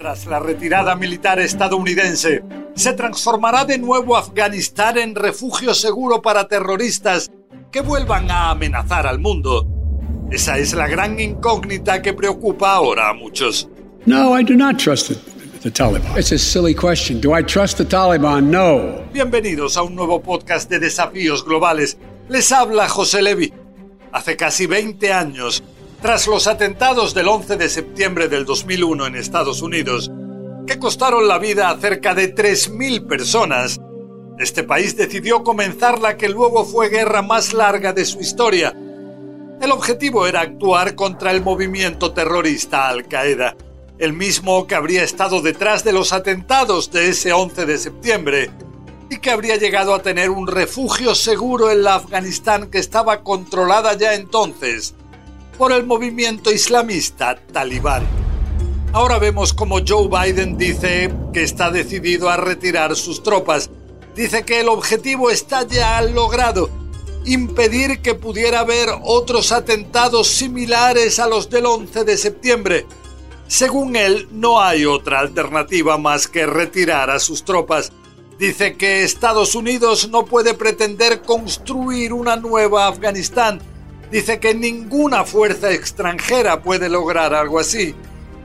Tras la retirada militar estadounidense, ¿se transformará de nuevo Afganistán en refugio seguro para terroristas que vuelvan a amenazar al mundo? Esa es la gran incógnita que preocupa ahora a muchos. No, I do not trust the Taliban. It's a silly question. Do I trust the Taliban? No. Bienvenidos a un nuevo podcast de desafíos globales. Les habla José Levi. Hace casi 20 años, tras los atentados del 11 de septiembre del 2001 en Estados Unidos, que costaron la vida a cerca de 3.000 personas, este país decidió comenzar la que luego fue guerra más larga de su historia. El objetivo era actuar contra el movimiento terrorista Al-Qaeda, el mismo que habría estado detrás de los atentados de ese 11 de septiembre y que habría llegado a tener un refugio seguro en la Afganistán que estaba controlada ya entonces por el movimiento islamista talibán. Ahora vemos como Joe Biden dice que está decidido a retirar sus tropas. Dice que el objetivo está ya logrado, impedir que pudiera haber otros atentados similares a los del 11 de septiembre. Según él, no hay otra alternativa más que retirar a sus tropas. Dice que Estados Unidos no puede pretender construir una nueva Afganistán dice que ninguna fuerza extranjera puede lograr algo así,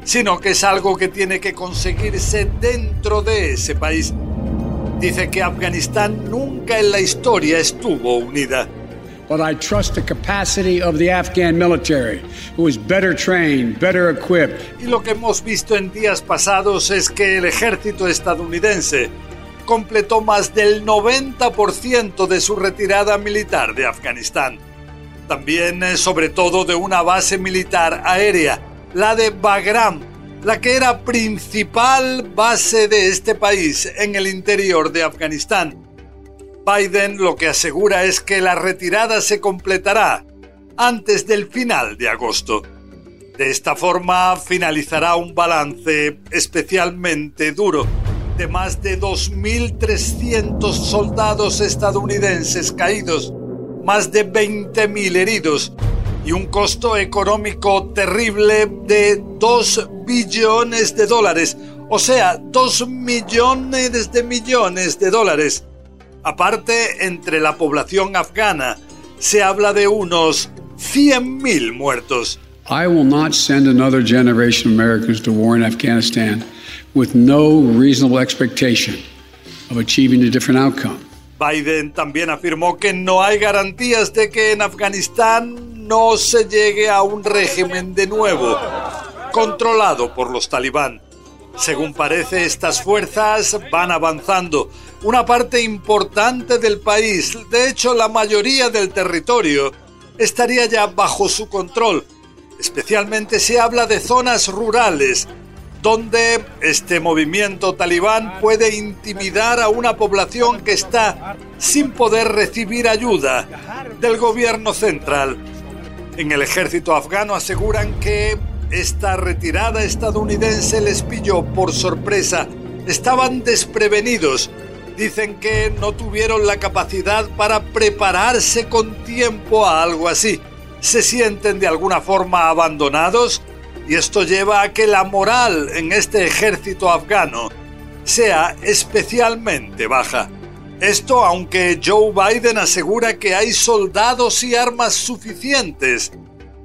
sino que es algo que tiene que conseguirse dentro de ese país. Dice que Afganistán nunca en la historia estuvo unida. But I trust the capacity of the Afghan military, who is better trained, better equipped. Y lo que hemos visto en días pasados es que el ejército estadounidense completó más del 90% de su retirada militar de Afganistán también eh, sobre todo de una base militar aérea, la de Bagram, la que era principal base de este país en el interior de Afganistán. Biden lo que asegura es que la retirada se completará antes del final de agosto. De esta forma finalizará un balance especialmente duro de más de 2.300 soldados estadounidenses caídos más de 20.000 heridos y un costo económico terrible de 2 billones de dólares, o sea, 2 millones de millones de dólares. Aparte, entre la población afgana se habla de unos 100.000 muertos. I will not send another generation of Americans to war in Afghanistan with no reasonable expectation of achieving a different outcome. Biden también afirmó que no hay garantías de que en Afganistán no se llegue a un régimen de nuevo, controlado por los talibán. Según parece, estas fuerzas van avanzando. Una parte importante del país, de hecho la mayoría del territorio, estaría ya bajo su control. Especialmente se habla de zonas rurales donde este movimiento talibán puede intimidar a una población que está sin poder recibir ayuda del gobierno central. En el ejército afgano aseguran que esta retirada estadounidense les pilló por sorpresa. Estaban desprevenidos. Dicen que no tuvieron la capacidad para prepararse con tiempo a algo así. Se sienten de alguna forma abandonados y esto lleva a que la moral en este ejército afgano sea especialmente baja. Esto aunque Joe Biden asegura que hay soldados y armas suficientes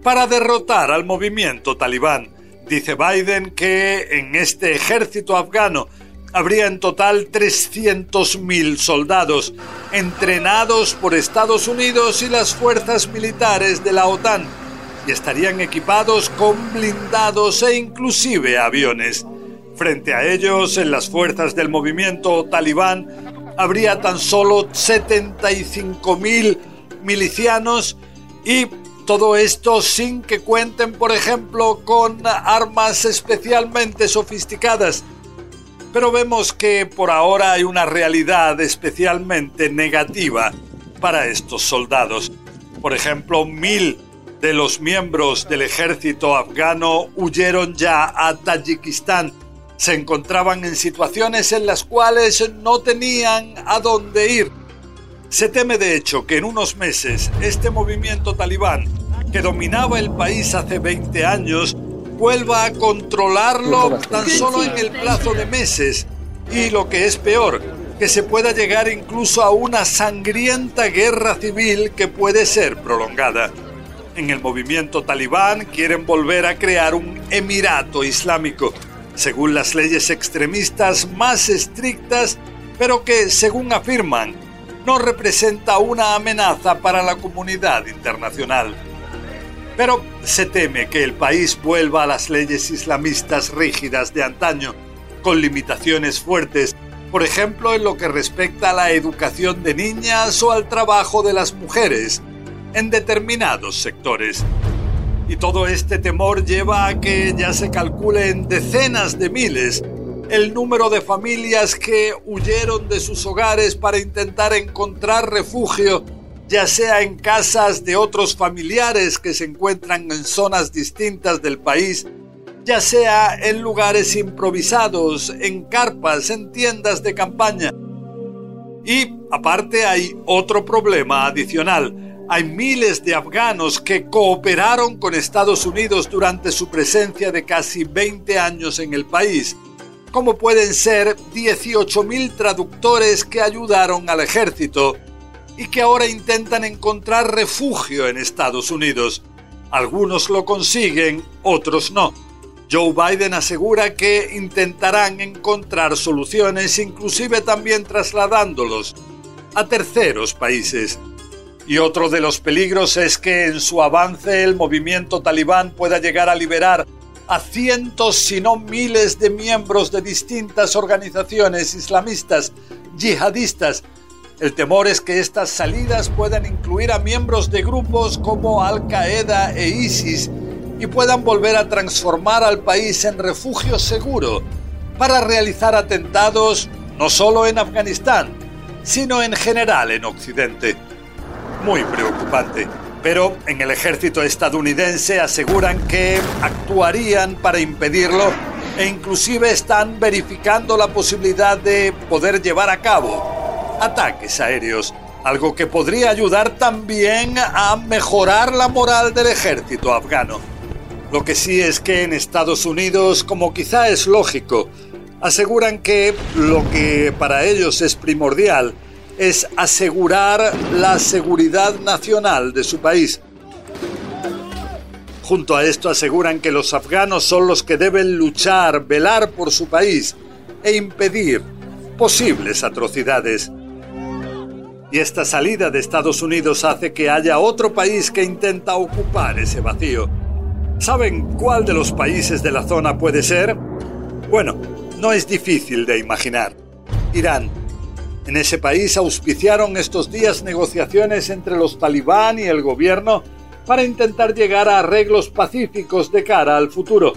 para derrotar al movimiento talibán. Dice Biden que en este ejército afgano habría en total 300.000 soldados entrenados por Estados Unidos y las fuerzas militares de la OTAN y estarían equipados con blindados e inclusive aviones. Frente a ellos, en las fuerzas del movimiento talibán, habría tan solo 75.000 milicianos y todo esto sin que cuenten, por ejemplo, con armas especialmente sofisticadas. Pero vemos que por ahora hay una realidad especialmente negativa para estos soldados. Por ejemplo, mil de los miembros del ejército afgano huyeron ya a Tayikistán. Se encontraban en situaciones en las cuales no tenían a dónde ir. Se teme de hecho que en unos meses este movimiento talibán, que dominaba el país hace 20 años, vuelva a controlarlo tan solo en el plazo de meses y lo que es peor, que se pueda llegar incluso a una sangrienta guerra civil que puede ser prolongada. En el movimiento talibán quieren volver a crear un emirato islámico, según las leyes extremistas más estrictas, pero que, según afirman, no representa una amenaza para la comunidad internacional. Pero se teme que el país vuelva a las leyes islamistas rígidas de antaño, con limitaciones fuertes por ejemplo en lo que respecta a la educación de niñas o al trabajo de las mujeres en determinados sectores. Y todo este temor lleva a que ya se calcule en decenas de miles el número de familias que huyeron de sus hogares para intentar encontrar refugio, ya sea en casas de otros familiares que se encuentran en zonas distintas del país ya sea en lugares improvisados, en carpas, en tiendas de campaña. Y aparte hay otro problema adicional. Hay miles de afganos que cooperaron con Estados Unidos durante su presencia de casi 20 años en el país, como pueden ser 18.000 traductores que ayudaron al ejército y que ahora intentan encontrar refugio en Estados Unidos. Algunos lo consiguen, otros no. Joe Biden asegura que intentarán encontrar soluciones, inclusive también trasladándolos a terceros países. Y otro de los peligros es que en su avance el movimiento talibán pueda llegar a liberar a cientos, si no miles de miembros de distintas organizaciones islamistas, yihadistas. El temor es que estas salidas puedan incluir a miembros de grupos como Al-Qaeda e ISIS, y puedan volver a transformar al país en refugio seguro para realizar atentados no solo en Afganistán, sino en general en Occidente. Muy preocupante. Pero en el ejército estadounidense aseguran que actuarían para impedirlo e inclusive están verificando la posibilidad de poder llevar a cabo ataques aéreos, algo que podría ayudar también a mejorar la moral del ejército afgano. Lo que sí es que en Estados Unidos, como quizá es lógico, aseguran que lo que para ellos es primordial es asegurar la seguridad nacional de su país. Junto a esto aseguran que los afganos son los que deben luchar, velar por su país e impedir posibles atrocidades. Y esta salida de Estados Unidos hace que haya otro país que intenta ocupar ese vacío. ¿Saben cuál de los países de la zona puede ser? Bueno, no es difícil de imaginar. Irán. En ese país auspiciaron estos días negociaciones entre los talibán y el gobierno para intentar llegar a arreglos pacíficos de cara al futuro.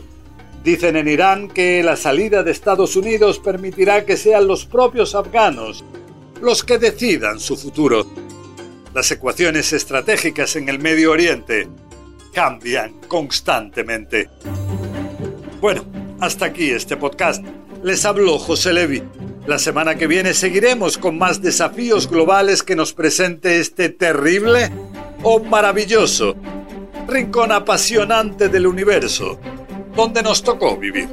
Dicen en Irán que la salida de Estados Unidos permitirá que sean los propios afganos los que decidan su futuro. Las ecuaciones estratégicas en el Medio Oriente cambian constantemente. Bueno, hasta aquí este podcast. Les habló José Levi. La semana que viene seguiremos con más desafíos globales que nos presente este terrible o maravilloso rincón apasionante del universo, donde nos tocó vivir.